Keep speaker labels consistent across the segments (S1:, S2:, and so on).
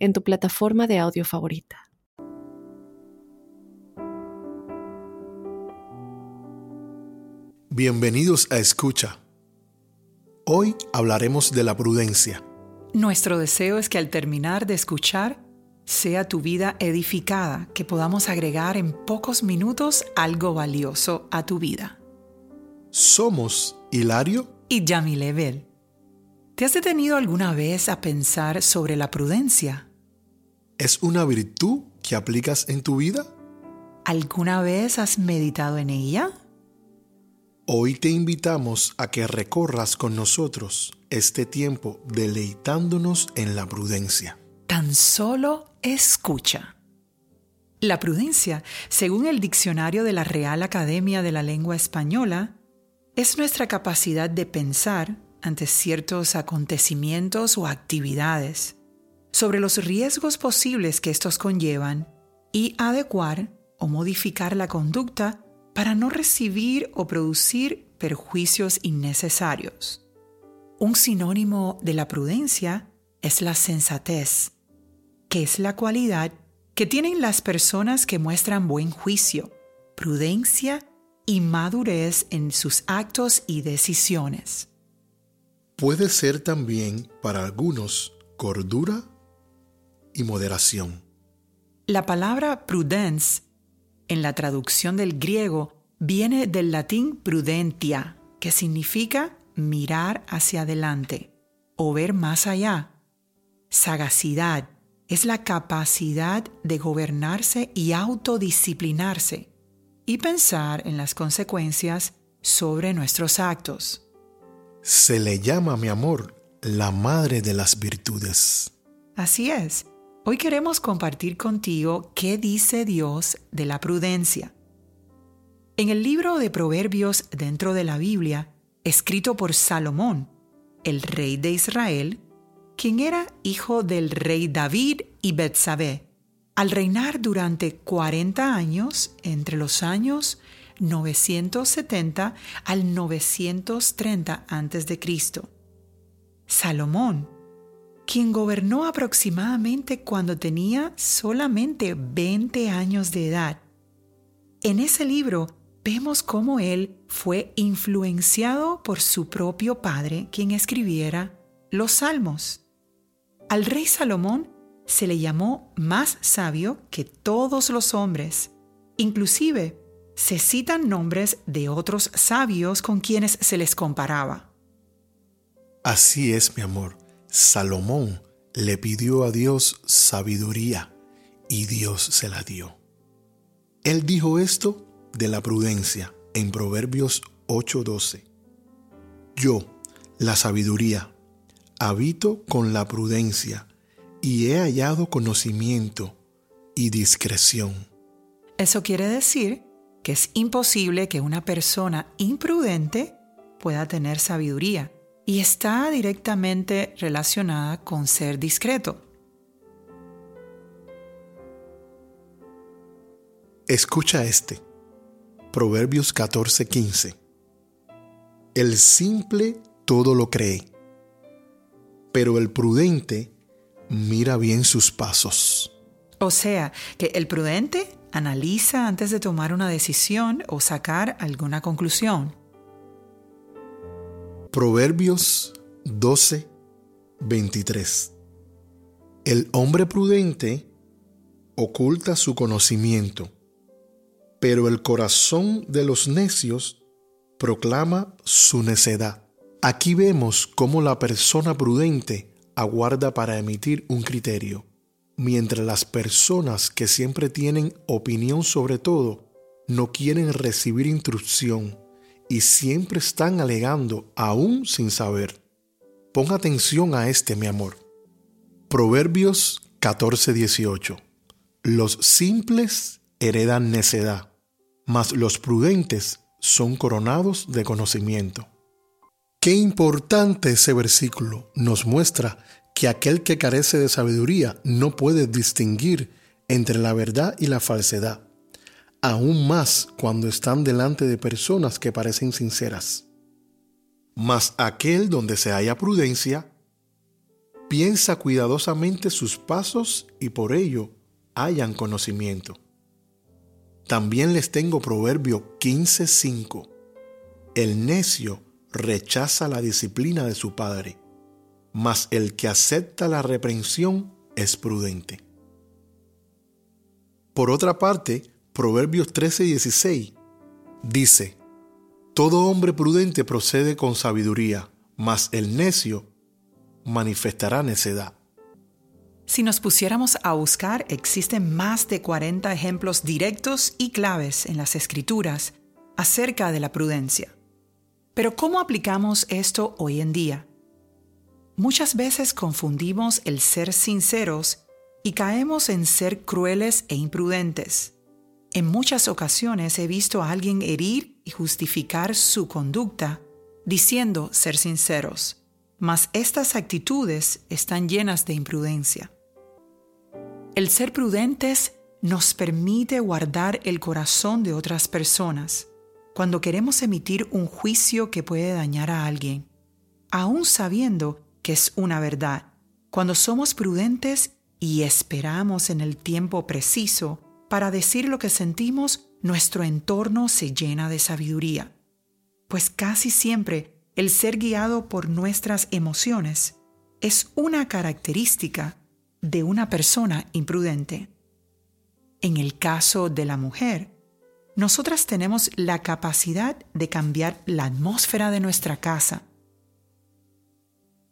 S1: en tu plataforma de audio favorita.
S2: Bienvenidos a Escucha. Hoy hablaremos de la prudencia.
S3: Nuestro deseo es que al terminar de escuchar, sea tu vida edificada, que podamos agregar en pocos minutos algo valioso a tu vida.
S2: Somos Hilario
S3: y Yamile Bell. ¿Te has detenido alguna vez a pensar sobre la prudencia?
S2: ¿Es una virtud que aplicas en tu vida?
S3: ¿Alguna vez has meditado en ella?
S2: Hoy te invitamos a que recorras con nosotros este tiempo deleitándonos en la prudencia.
S3: Tan solo escucha. La prudencia, según el diccionario de la Real Academia de la Lengua Española, es nuestra capacidad de pensar ante ciertos acontecimientos o actividades, sobre los riesgos posibles que estos conllevan y adecuar o modificar la conducta para no recibir o producir perjuicios innecesarios. Un sinónimo de la prudencia es la sensatez, que es la cualidad que tienen las personas que muestran buen juicio, prudencia y madurez en sus actos y decisiones.
S2: Puede ser también para algunos cordura y moderación.
S3: La palabra prudence, en la traducción del griego, viene del latín prudentia, que significa mirar hacia adelante o ver más allá. Sagacidad, es la capacidad de gobernarse y autodisciplinarse y pensar en las consecuencias sobre nuestros actos.
S2: Se le llama, mi amor, la madre de las virtudes.
S3: Así es. Hoy queremos compartir contigo qué dice Dios de la prudencia. En el libro de Proverbios dentro de la Biblia, escrito por Salomón, el rey de Israel, quien era hijo del rey David y Betsabé, al reinar durante 40 años entre los años 970 al 930 a.C. Salomón, quien gobernó aproximadamente cuando tenía solamente 20 años de edad. En ese libro vemos cómo él fue influenciado por su propio padre, quien escribiera los salmos. Al rey Salomón se le llamó más sabio que todos los hombres. Inclusive se citan nombres de otros sabios con quienes se les comparaba.
S2: Así es, mi amor. Salomón le pidió a Dios sabiduría y Dios se la dio. Él dijo esto de la prudencia en Proverbios 8:12. Yo, la sabiduría, habito con la prudencia y he hallado conocimiento y discreción.
S3: Eso quiere decir que es imposible que una persona imprudente pueda tener sabiduría y está directamente relacionada con ser discreto.
S2: Escucha este. Proverbios 14:15. El simple todo lo cree pero el prudente mira bien sus pasos.
S3: O sea, que el prudente analiza antes de tomar una decisión o sacar alguna conclusión.
S2: Proverbios 12, 23. El hombre prudente oculta su conocimiento, pero el corazón de los necios proclama su necedad. Aquí vemos cómo la persona prudente aguarda para emitir un criterio, mientras las personas que siempre tienen opinión sobre todo no quieren recibir instrucción y siempre están alegando aún sin saber. Pon atención a este, mi amor. Proverbios 14:18. Los simples heredan necedad, mas los prudentes son coronados de conocimiento. Qué importante ese versículo nos muestra que aquel que carece de sabiduría no puede distinguir entre la verdad y la falsedad, aún más cuando están delante de personas que parecen sinceras. Mas aquel donde se haya prudencia, piensa cuidadosamente sus pasos y por ello hayan conocimiento. También les tengo Proverbio 15:5. El necio rechaza la disciplina de su padre, mas el que acepta la reprensión es prudente. Por otra parte, Proverbios 13:16 dice, Todo hombre prudente procede con sabiduría, mas el necio manifestará necedad.
S3: Si nos pusiéramos a buscar, existen más de 40 ejemplos directos y claves en las escrituras acerca de la prudencia. Pero ¿cómo aplicamos esto hoy en día? Muchas veces confundimos el ser sinceros y caemos en ser crueles e imprudentes. En muchas ocasiones he visto a alguien herir y justificar su conducta diciendo ser sinceros, mas estas actitudes están llenas de imprudencia. El ser prudentes nos permite guardar el corazón de otras personas cuando queremos emitir un juicio que puede dañar a alguien, aún sabiendo que es una verdad. Cuando somos prudentes y esperamos en el tiempo preciso para decir lo que sentimos, nuestro entorno se llena de sabiduría. Pues casi siempre el ser guiado por nuestras emociones es una característica de una persona imprudente. En el caso de la mujer, nosotras tenemos la capacidad de cambiar la atmósfera de nuestra casa.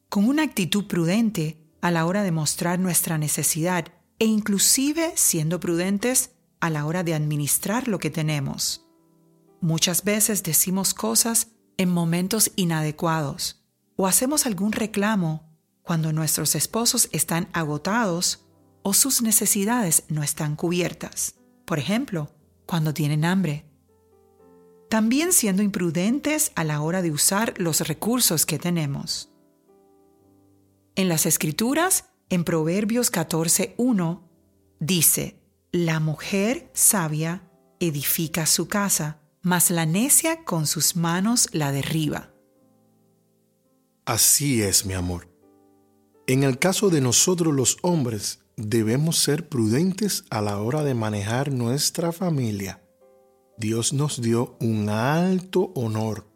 S3: Con una actitud prudente a la hora de mostrar nuestra necesidad e inclusive siendo prudentes a la hora de administrar lo que tenemos. Muchas veces decimos cosas en momentos inadecuados o hacemos algún reclamo cuando nuestros esposos están agotados o sus necesidades no están cubiertas. Por ejemplo, cuando tienen hambre. También siendo imprudentes a la hora de usar los recursos que tenemos. En las Escrituras, en Proverbios 14.1, dice, La mujer sabia edifica su casa, mas la necia con sus manos la derriba.
S2: Así es, mi amor. En el caso de nosotros los hombres, debemos ser prudentes a la hora de manejar nuestra familia. Dios nos dio un alto honor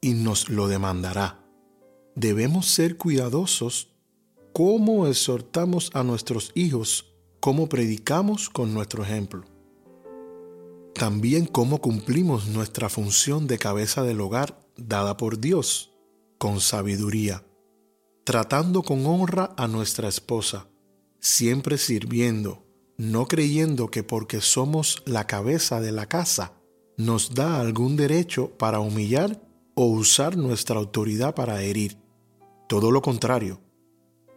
S2: y nos lo demandará. Debemos ser cuidadosos cómo exhortamos a nuestros hijos, cómo predicamos con nuestro ejemplo. También cómo cumplimos nuestra función de cabeza del hogar dada por Dios, con sabiduría tratando con honra a nuestra esposa, siempre sirviendo, no creyendo que porque somos la cabeza de la casa, nos da algún derecho para humillar o usar nuestra autoridad para herir. Todo lo contrario,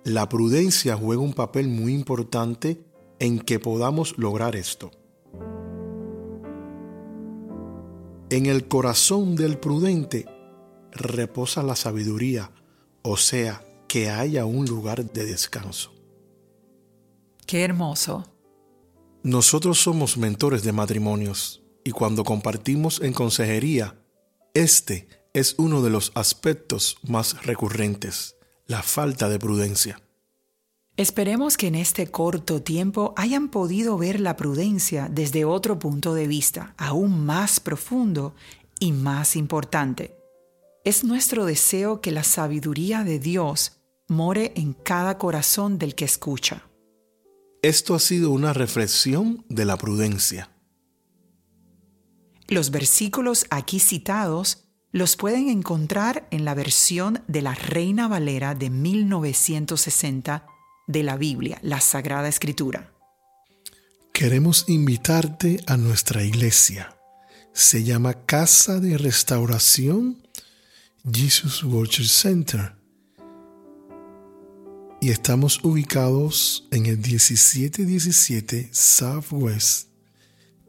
S2: la prudencia juega un papel muy importante en que podamos lograr esto. En el corazón del prudente reposa la sabiduría, o sea, que haya un lugar de descanso.
S3: Qué hermoso.
S2: Nosotros somos mentores de matrimonios y cuando compartimos en consejería, este es uno de los aspectos más recurrentes, la falta de prudencia.
S3: Esperemos que en este corto tiempo hayan podido ver la prudencia desde otro punto de vista, aún más profundo y más importante. Es nuestro deseo que la sabiduría de Dios more en cada corazón del que escucha.
S2: Esto ha sido una reflexión de la prudencia.
S3: Los versículos aquí citados los pueden encontrar en la versión de la Reina Valera de 1960 de la Biblia, la Sagrada Escritura.
S2: Queremos invitarte a nuestra iglesia. Se llama Casa de Restauración Jesus Worship Center y estamos ubicados en el 1717 Southwest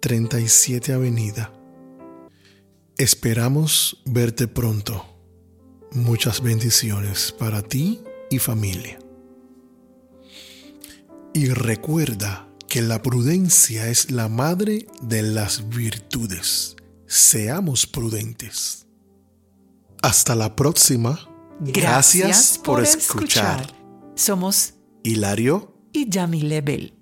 S2: 37 Avenida. Esperamos verte pronto. Muchas bendiciones para ti y familia. Y recuerda que la prudencia es la madre de las virtudes. Seamos prudentes. Hasta la próxima.
S3: Gracias, por, escuchar. Somos
S2: Hilario
S3: y Yamile Bell.